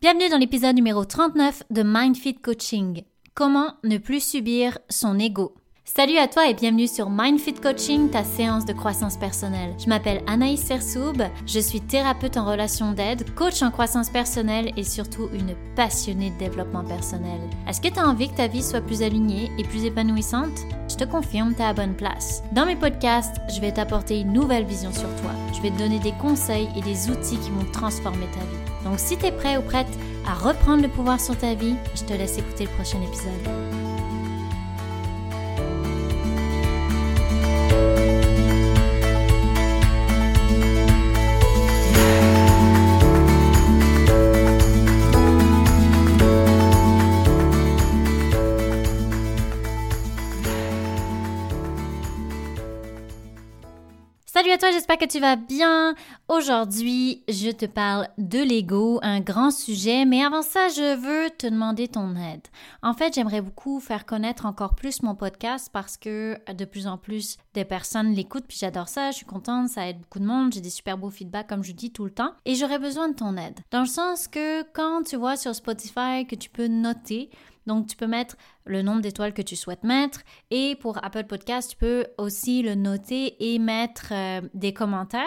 Bienvenue dans l'épisode numéro 39 de MindFit Coaching. Comment ne plus subir son ego? Salut à toi et bienvenue sur MindFit Coaching, ta séance de croissance personnelle. Je m'appelle Anaïs Sersoub, je suis thérapeute en relation d'aide, coach en croissance personnelle et surtout une passionnée de développement personnel. Est-ce que tu as envie que ta vie soit plus alignée et plus épanouissante? Je te confirme, tu à bonne place. Dans mes podcasts, je vais t'apporter une nouvelle vision sur toi. Je vais te donner des conseils et des outils qui vont transformer ta vie. Donc si tu es prêt ou prête à reprendre le pouvoir sur ta vie, je te laisse écouter le prochain épisode. Toi, j'espère que tu vas bien. Aujourd'hui, je te parle de l'ego, un grand sujet, mais avant ça, je veux te demander ton aide. En fait, j'aimerais beaucoup faire connaître encore plus mon podcast parce que de plus en plus des personnes l'écoutent, puis j'adore ça, je suis contente, ça aide beaucoup de monde, j'ai des super beaux feedbacks comme je dis tout le temps, et j'aurais besoin de ton aide. Dans le sens que quand tu vois sur Spotify que tu peux noter, donc, tu peux mettre le nombre d'étoiles que tu souhaites mettre. Et pour Apple Podcast, tu peux aussi le noter et mettre euh, des commentaires.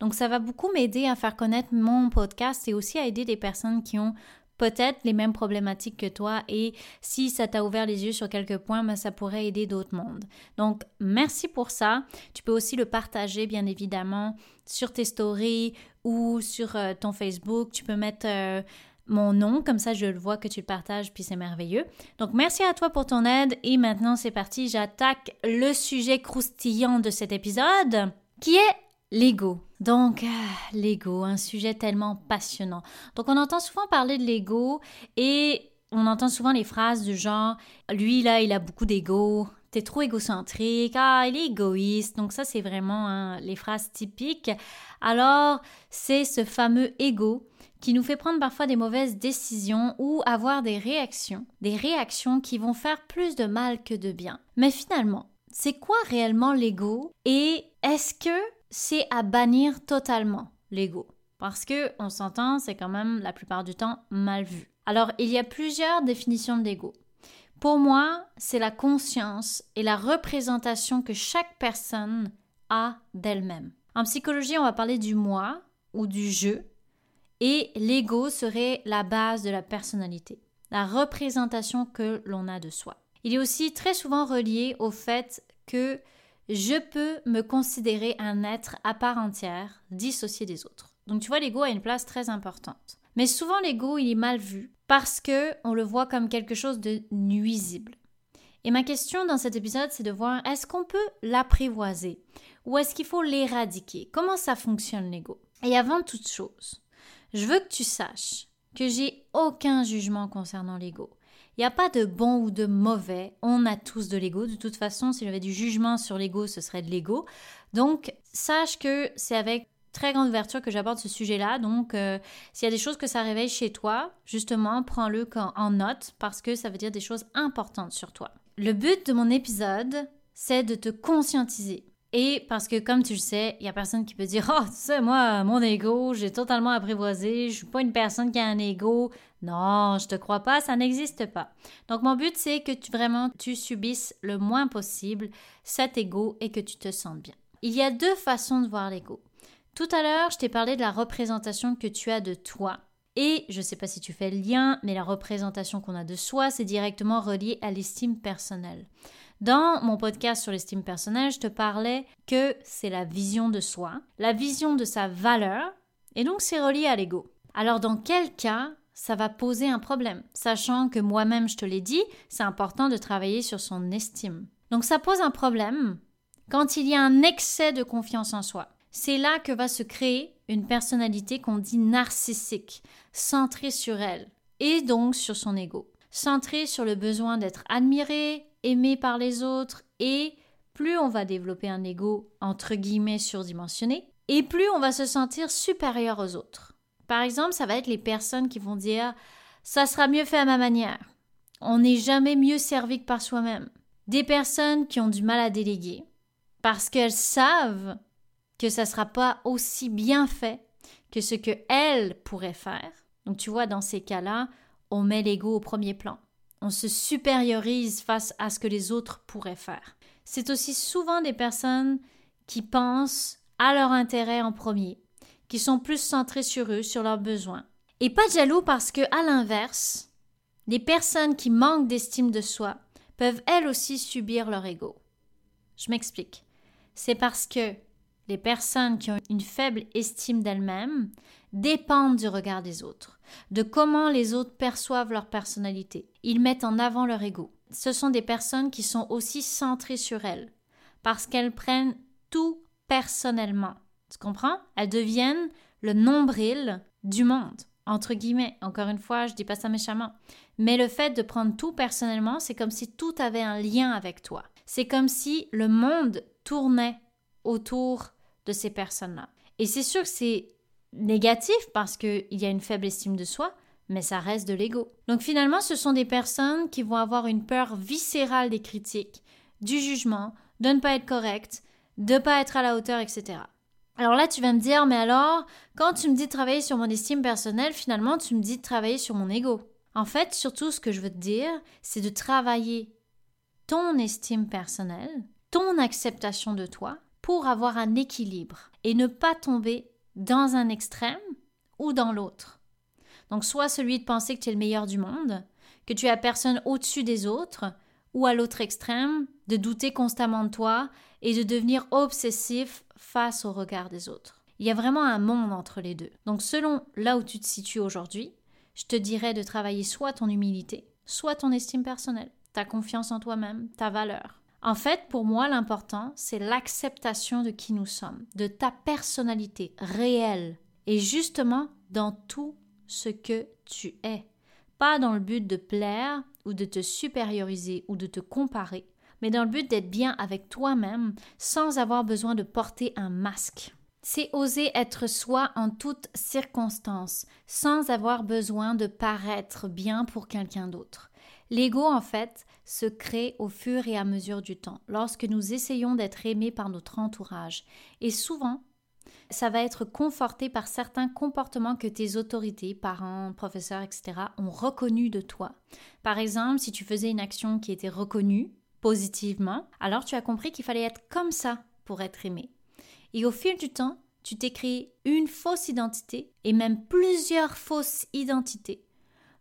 Donc, ça va beaucoup m'aider à faire connaître mon podcast et aussi à aider des personnes qui ont peut-être les mêmes problématiques que toi et si ça t'a ouvert les yeux sur quelques points, ben, ça pourrait aider d'autres mondes. Donc, merci pour ça. Tu peux aussi le partager, bien évidemment, sur tes stories ou sur euh, ton Facebook. Tu peux mettre... Euh, mon nom, comme ça je le vois que tu le partages, puis c'est merveilleux. Donc merci à toi pour ton aide et maintenant c'est parti, j'attaque le sujet croustillant de cet épisode qui est l'ego. Donc ah, l'ego, un sujet tellement passionnant. Donc on entend souvent parler de l'ego et on entend souvent les phrases du genre lui là il a beaucoup d'ego, t'es trop égocentrique, ah, il est égoïste. Donc ça, c'est vraiment hein, les phrases typiques. Alors, c'est ce fameux ego qui nous fait prendre parfois des mauvaises décisions ou avoir des réactions, des réactions qui vont faire plus de mal que de bien. Mais finalement, c'est quoi réellement l'ego et est-ce que c'est à bannir totalement l'ego? Parce que on s'entend, c'est quand même la plupart du temps mal vu. Alors, il y a plusieurs définitions de l'ego. Pour moi, c'est la conscience et la représentation que chaque personne a d'elle-même. En psychologie, on va parler du moi ou du je, et l'ego serait la base de la personnalité, la représentation que l'on a de soi. Il est aussi très souvent relié au fait que je peux me considérer un être à part entière, dissocié des autres. Donc tu vois, l'ego a une place très importante. Mais souvent l'ego, il est mal vu parce que on le voit comme quelque chose de nuisible. Et ma question dans cet épisode, c'est de voir est-ce qu'on peut l'apprivoiser? Ou est-ce qu'il faut l'éradiquer? Comment ça fonctionne l'ego? Et avant toute chose, je veux que tu saches que j'ai aucun jugement concernant l'ego. Il n'y a pas de bon ou de mauvais. On a tous de l'ego. De toute façon, si j'avais du jugement sur l'ego, ce serait de l'ego. Donc, sache que c'est avec très grande ouverture que j'aborde ce sujet-là. Donc, euh, s'il y a des choses que ça réveille chez toi, justement, prends-le en note parce que ça veut dire des choses importantes sur toi. Le but de mon épisode, c'est de te conscientiser et parce que, comme tu le sais, il y a personne qui peut dire Oh, tu sais, moi, mon ego, j'ai totalement apprivoisé, je suis pas une personne qui a un ego. Non, je te crois pas, ça n'existe pas. Donc, mon but, c'est que tu vraiment tu subisses le moins possible cet ego et que tu te sentes bien. Il y a deux façons de voir l'ego. Tout à l'heure, je t'ai parlé de la représentation que tu as de toi. Et je ne sais pas si tu fais le lien, mais la représentation qu'on a de soi, c'est directement relié à l'estime personnelle. Dans mon podcast sur l'estime personnelle, je te parlais que c'est la vision de soi, la vision de sa valeur, et donc c'est relié à l'ego. Alors dans quel cas ça va poser un problème, sachant que moi-même je te l'ai dit, c'est important de travailler sur son estime. Donc ça pose un problème quand il y a un excès de confiance en soi. C'est là que va se créer une personnalité qu'on dit narcissique, centrée sur elle, et donc sur son ego, centrée sur le besoin d'être admirée, aimé par les autres et plus on va développer un ego entre guillemets surdimensionné et plus on va se sentir supérieur aux autres. Par exemple, ça va être les personnes qui vont dire ça sera mieux fait à ma manière. On n'est jamais mieux servi que par soi-même. Des personnes qui ont du mal à déléguer parce qu'elles savent que ça ne sera pas aussi bien fait que ce qu'elles pourraient faire. Donc tu vois, dans ces cas-là, on met l'ego au premier plan. On se supériorise face à ce que les autres pourraient faire. C'est aussi souvent des personnes qui pensent à leur intérêt en premier, qui sont plus centrés sur eux, sur leurs besoins. Et pas jaloux parce que, à l'inverse, les personnes qui manquent d'estime de soi peuvent elles aussi subir leur ego. Je m'explique. C'est parce que les personnes qui ont une faible estime d'elles-mêmes dépendent du regard des autres, de comment les autres perçoivent leur personnalité. Ils mettent en avant leur ego. Ce sont des personnes qui sont aussi centrées sur elles, parce qu'elles prennent tout personnellement. Tu comprends? Elles deviennent le nombril du monde, entre guillemets. Encore une fois, je dis pas ça méchamment. Mais le fait de prendre tout personnellement, c'est comme si tout avait un lien avec toi. C'est comme si le monde tournait autour de ces personnes-là. Et c'est sûr que c'est négatif parce qu'il y a une faible estime de soi, mais ça reste de l'ego. Donc finalement, ce sont des personnes qui vont avoir une peur viscérale des critiques, du jugement, de ne pas être correct, de ne pas être à la hauteur, etc. Alors là, tu vas me dire, mais alors, quand tu me dis de travailler sur mon estime personnelle, finalement, tu me dis de travailler sur mon ego. En fait, surtout, ce que je veux te dire, c'est de travailler ton estime personnelle, ton acceptation de toi, pour avoir un équilibre et ne pas tomber dans un extrême ou dans l'autre. Donc soit celui de penser que tu es le meilleur du monde, que tu as personne au-dessus des autres, ou à l'autre extrême, de douter constamment de toi et de devenir obsessif face au regard des autres. Il y a vraiment un monde entre les deux. Donc selon là où tu te situes aujourd'hui, je te dirais de travailler soit ton humilité, soit ton estime personnelle, ta confiance en toi-même, ta valeur. En fait, pour moi, l'important, c'est l'acceptation de qui nous sommes, de ta personnalité réelle, et justement dans tout ce que tu es. Pas dans le but de plaire ou de te supérioriser ou de te comparer, mais dans le but d'être bien avec toi-même sans avoir besoin de porter un masque. C'est oser être soi en toutes circonstances, sans avoir besoin de paraître bien pour quelqu'un d'autre. L'ego, en fait, se crée au fur et à mesure du temps, lorsque nous essayons d'être aimés par notre entourage. Et souvent, ça va être conforté par certains comportements que tes autorités, parents, professeurs, etc., ont reconnus de toi. Par exemple, si tu faisais une action qui était reconnue positivement, alors tu as compris qu'il fallait être comme ça pour être aimé. Et au fil du temps, tu t'es créé une fausse identité et même plusieurs fausses identités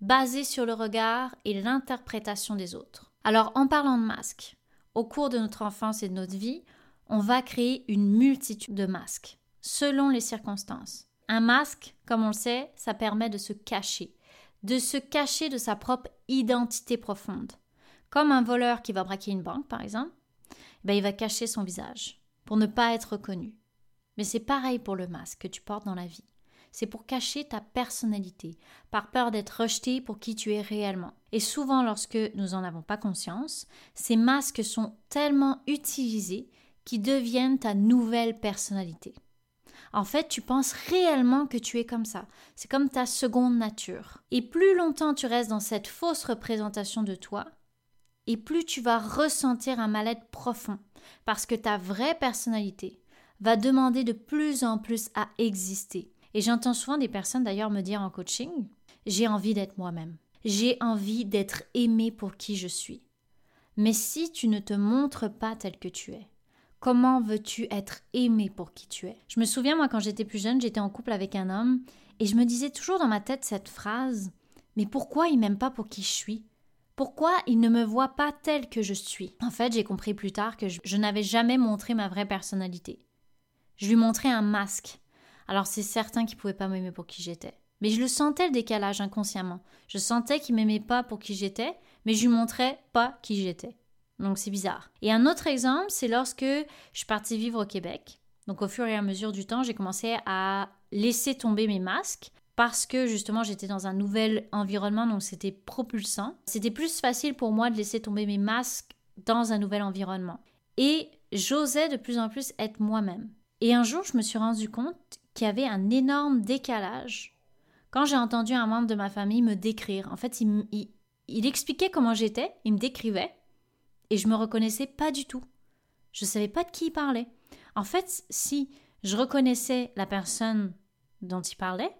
basées sur le regard et l'interprétation des autres. Alors en parlant de masques, au cours de notre enfance et de notre vie, on va créer une multitude de masques selon les circonstances. Un masque, comme on le sait, ça permet de se cacher, de se cacher de sa propre identité profonde. Comme un voleur qui va braquer une banque, par exemple, ben, il va cacher son visage pour ne pas être reconnu. Mais c'est pareil pour le masque que tu portes dans la vie. C'est pour cacher ta personnalité, par peur d'être rejeté pour qui tu es réellement. Et souvent, lorsque nous n'en avons pas conscience, ces masques sont tellement utilisés qu'ils deviennent ta nouvelle personnalité. En fait, tu penses réellement que tu es comme ça. C'est comme ta seconde nature. Et plus longtemps tu restes dans cette fausse représentation de toi, et plus tu vas ressentir un mal-être profond, parce que ta vraie personnalité va demander de plus en plus à exister. Et j'entends souvent des personnes d'ailleurs me dire en coaching, j'ai envie d'être moi-même. J'ai envie d'être aimé pour qui je suis. Mais si tu ne te montres pas tel que tu es, comment veux-tu être aimé pour qui tu es? Je me souviens, moi, quand j'étais plus jeune, j'étais en couple avec un homme et je me disais toujours dans ma tête cette phrase Mais pourquoi il m'aime pas pour qui je suis? Pourquoi il ne me voit pas tel que je suis? En fait, j'ai compris plus tard que je, n'avais jamais montré ma vraie personnalité. Je lui montrais un masque. Alors c'est certain qu'il pouvait pas m'aimer pour qui j'étais. Mais je le sentais le décalage inconsciemment. Je sentais qu'il m'aimait pas pour qui j'étais, mais je lui montrais pas qui j'étais. Donc c'est bizarre. Et un autre exemple, c'est lorsque je suis partie vivre au Québec. Donc au fur et à mesure du temps, j'ai commencé à laisser tomber mes masques parce que justement j'étais dans un nouvel environnement, donc c'était propulsant. C'était plus facile pour moi de laisser tomber mes masques dans un nouvel environnement. Et j'osais de plus en plus être moi-même. Et un jour, je me suis rendu compte qu'il y avait un énorme décalage quand j'ai entendu un membre de ma famille me décrire. En fait, il, il expliquait comment j'étais, il me décrivait, et je me reconnaissais pas du tout. Je savais pas de qui il parlait. En fait, si je reconnaissais la personne dont il parlait,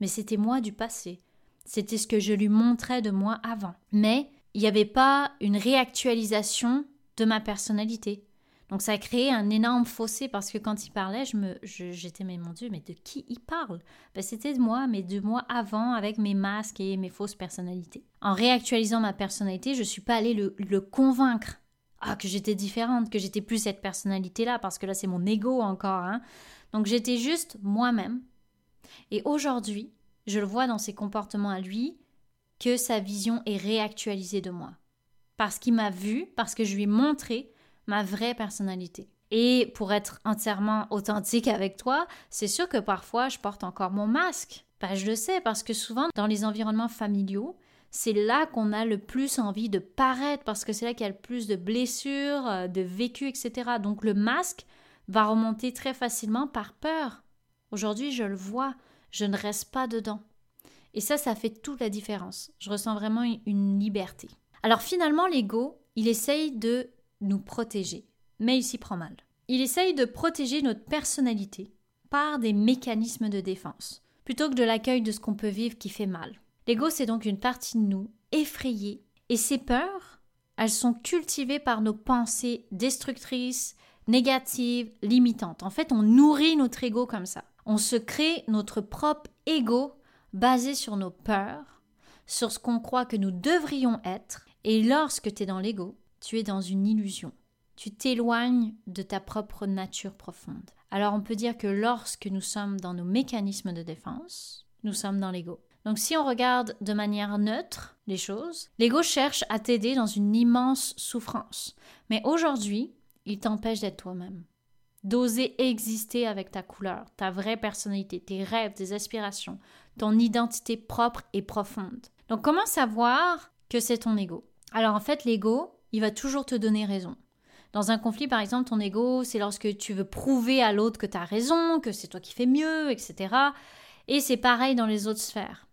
mais c'était moi du passé. C'était ce que je lui montrais de moi avant. Mais il n'y avait pas une réactualisation de ma personnalité. Donc ça a créé un énorme fossé parce que quand il parlait, je me, j'étais mais mon Dieu, mais de qui il parle? Ben, C'était de moi, mais de moi avant avec mes masques et mes fausses personnalités. En réactualisant ma personnalité, je ne suis pas allée le, le convaincre ah, que j'étais différente, que j'étais plus cette personnalité-là, parce que là c'est mon ego encore. Hein. Donc j'étais juste moi-même. Et aujourd'hui, je le vois dans ses comportements à lui, que sa vision est réactualisée de moi. Parce qu'il m'a vu, parce que je lui ai montré ma vraie personnalité. Et pour être entièrement authentique avec toi, c'est sûr que parfois je porte encore mon masque. Ben, je le sais parce que souvent dans les environnements familiaux, c'est là qu'on a le plus envie de paraître parce que c'est là qu'il y a le plus de blessures, euh, de vécu, etc. Donc le masque va remonter très facilement par peur. Aujourd'hui, je le vois, je ne reste pas dedans. Et ça, ça fait toute la différence. Je ressens vraiment une liberté. Alors finalement, l'ego, il essaye de nous protéger, mais il s'y prend mal. Il essaye de protéger notre personnalité par des mécanismes de défense, plutôt que de l'accueil de ce qu'on peut vivre qui fait mal. L'ego, c'est donc une partie de nous effrayée, et ces peurs, elles sont cultivées par nos pensées destructrices, négatives, limitantes. En fait, on nourrit notre ego comme ça. On se crée notre propre ego basé sur nos peurs, sur ce qu'on croit que nous devrions être, et lorsque tu es dans l'ego, tu es dans une illusion. Tu t'éloignes de ta propre nature profonde. Alors on peut dire que lorsque nous sommes dans nos mécanismes de défense, nous sommes dans l'ego. Donc si on regarde de manière neutre les choses, l'ego cherche à t'aider dans une immense souffrance. Mais aujourd'hui, il t'empêche d'être toi-même. D'oser exister avec ta couleur, ta vraie personnalité, tes rêves, tes aspirations, ton identité propre et profonde. Donc comment savoir que c'est ton ego? Alors en fait, l'ego, il va toujours te donner raison. Dans un conflit, par exemple, ton ego, c'est lorsque tu veux prouver à l'autre que tu as raison, que c'est toi qui fais mieux, etc. Et c'est pareil dans les autres sphères.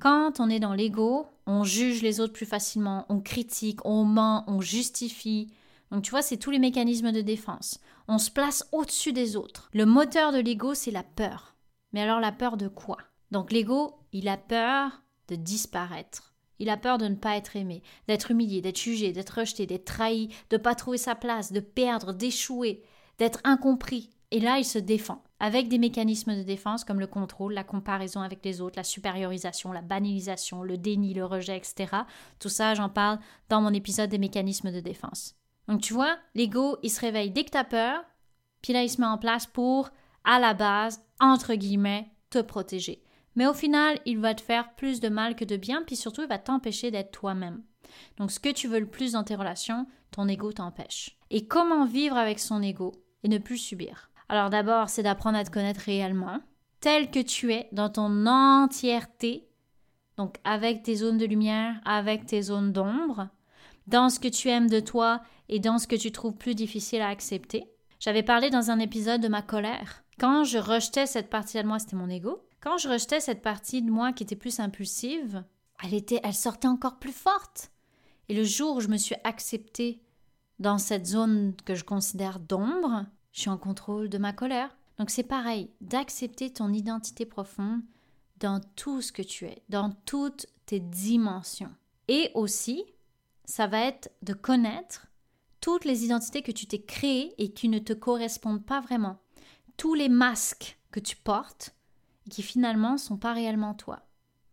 Quand on est dans l'ego, on juge les autres plus facilement, on critique, on ment, on justifie. Donc tu vois, c'est tous les mécanismes de défense. On se place au-dessus des autres. Le moteur de l'ego, c'est la peur. Mais alors la peur de quoi? Donc l'ego, il a peur de disparaître. Il a peur de ne pas être aimé, d'être humilié, d'être jugé, d'être rejeté, d'être trahi, de ne pas trouver sa place, de perdre, d'échouer, d'être incompris. Et là, il se défend, avec des mécanismes de défense comme le contrôle, la comparaison avec les autres, la supériorisation, la banalisation, le déni, le rejet, etc. Tout ça, j'en parle dans mon épisode des mécanismes de défense. Donc tu vois, l'ego, il se réveille dès que tu as peur, puis là, il se met en place pour, à la base, entre guillemets, te protéger. Mais au final, il va te faire plus de mal que de bien, puis surtout, il va t'empêcher d'être toi-même. Donc, ce que tu veux le plus dans tes relations, ton ego t'empêche. Et comment vivre avec son ego et ne plus subir? Alors, d'abord, c'est d'apprendre à te connaître réellement, tel que tu es, dans ton entièreté, donc avec tes zones de lumière, avec tes zones d'ombre, dans ce que tu aimes de toi et dans ce que tu trouves plus difficile à accepter. J'avais parlé dans un épisode de ma colère. Quand je rejetais cette partie de moi, c'était mon ego. Quand je rejetais cette partie de moi qui était plus impulsive, elle était, elle sortait encore plus forte. Et le jour où je me suis acceptée dans cette zone que je considère d'ombre, je suis en contrôle de ma colère. Donc c'est pareil, d'accepter ton identité profonde dans tout ce que tu es, dans toutes tes dimensions. Et aussi, ça va être de connaître toutes les identités que tu t'es créées et qui ne te correspondent pas vraiment. Tous les masques que tu portes, qui finalement sont pas réellement toi.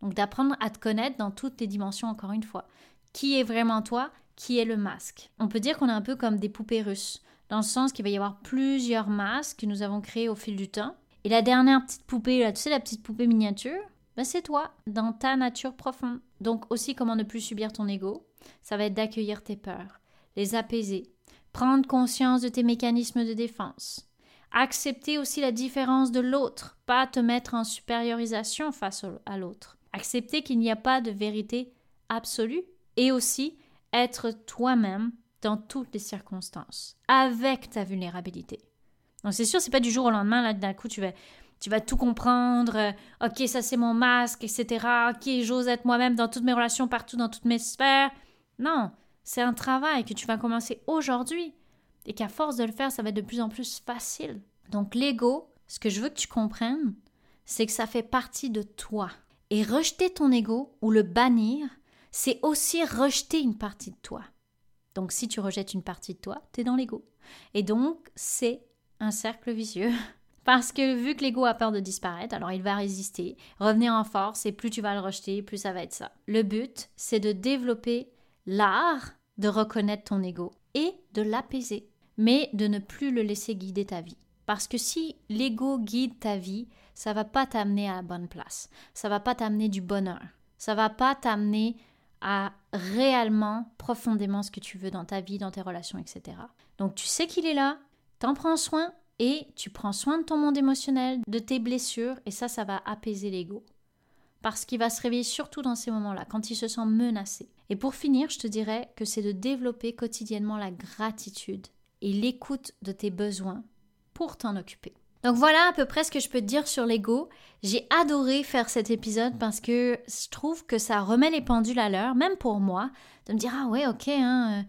Donc d'apprendre à te connaître dans toutes les dimensions encore une fois. Qui est vraiment toi? Qui est le masque? On peut dire qu'on est un peu comme des poupées russes, dans le sens qu'il va y avoir plusieurs masques que nous avons créés au fil du temps. Et la dernière petite poupée, là, tu sais, la petite poupée miniature, ben c'est toi, dans ta nature profonde. Donc aussi comment ne plus subir ton ego, ça va être d'accueillir tes peurs, les apaiser, prendre conscience de tes mécanismes de défense, Accepter aussi la différence de l'autre, pas te mettre en supériorisation face à l'autre. Accepter qu'il n'y a pas de vérité absolue et aussi être toi-même dans toutes les circonstances, avec ta vulnérabilité. Donc c'est sûr, c'est pas du jour au lendemain, là d'un coup tu vas, tu vas tout comprendre, euh, ok ça c'est mon masque, etc. Ok j'ose être moi-même dans toutes mes relations, partout, dans toutes mes sphères. Non, c'est un travail que tu vas commencer aujourd'hui et qu'à force de le faire, ça va être de plus en plus facile. Donc l'ego, ce que je veux que tu comprennes, c'est que ça fait partie de toi. Et rejeter ton ego ou le bannir, c'est aussi rejeter une partie de toi. Donc si tu rejettes une partie de toi, tu es dans l'ego. Et donc c'est un cercle vicieux. Parce que vu que l'ego a peur de disparaître, alors il va résister, revenir en force, et plus tu vas le rejeter, plus ça va être ça. Le but, c'est de développer l'art de reconnaître ton ego et de l'apaiser, mais de ne plus le laisser guider ta vie. Parce que si l'ego guide ta vie, ça va pas t'amener à la bonne place. Ça va pas t'amener du bonheur. Ça va pas t'amener à réellement, profondément ce que tu veux dans ta vie, dans tes relations, etc. Donc tu sais qu'il est là, t'en prends soin et tu prends soin de ton monde émotionnel, de tes blessures, et ça, ça va apaiser l'ego. Parce qu'il va se réveiller surtout dans ces moments-là, quand il se sent menacé. Et pour finir, je te dirais que c'est de développer quotidiennement la gratitude et l'écoute de tes besoins pour t'en occuper. Donc voilà à peu près ce que je peux te dire sur l'ego. J'ai adoré faire cet épisode parce que je trouve que ça remet les pendules à l'heure, même pour moi, de me dire ah ouais ok, hein, euh,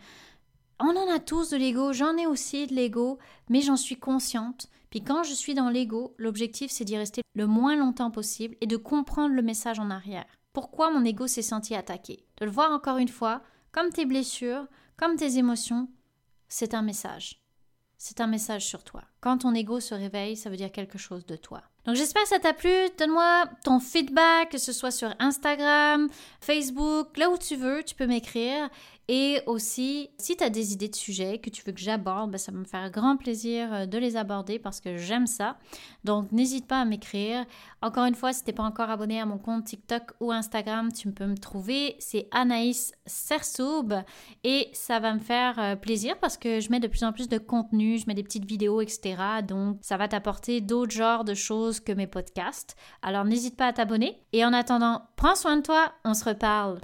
on en a tous de l'ego, j'en ai aussi de l'ego, mais j'en suis consciente. Puis quand je suis dans l'ego, l'objectif c'est d'y rester le moins longtemps possible et de comprendre le message en arrière. Pourquoi mon ego s'est senti attaqué? De le voir encore une fois, comme tes blessures, comme tes émotions, c'est un message c'est un message sur toi. Quand ton ego se réveille, ça veut dire quelque chose de toi. Donc j'espère que ça t'a plu. Donne-moi ton feedback, que ce soit sur Instagram, Facebook, là où tu veux, tu peux m'écrire. Et aussi, si tu as des idées de sujets que tu veux que j'aborde, ben, ça va me faire grand plaisir euh, de les aborder parce que j'aime ça. Donc n'hésite pas à m'écrire. Encore une fois, si tu n'es pas encore abonné à mon compte TikTok ou Instagram, tu peux me trouver. C'est Anaïs Sersoub et ça va me faire euh, plaisir parce que je mets de plus en plus de contenu, je mets des petites vidéos, etc. Donc ça va t'apporter d'autres genres de choses que mes podcasts. Alors n'hésite pas à t'abonner. Et en attendant, prends soin de toi, on se reparle.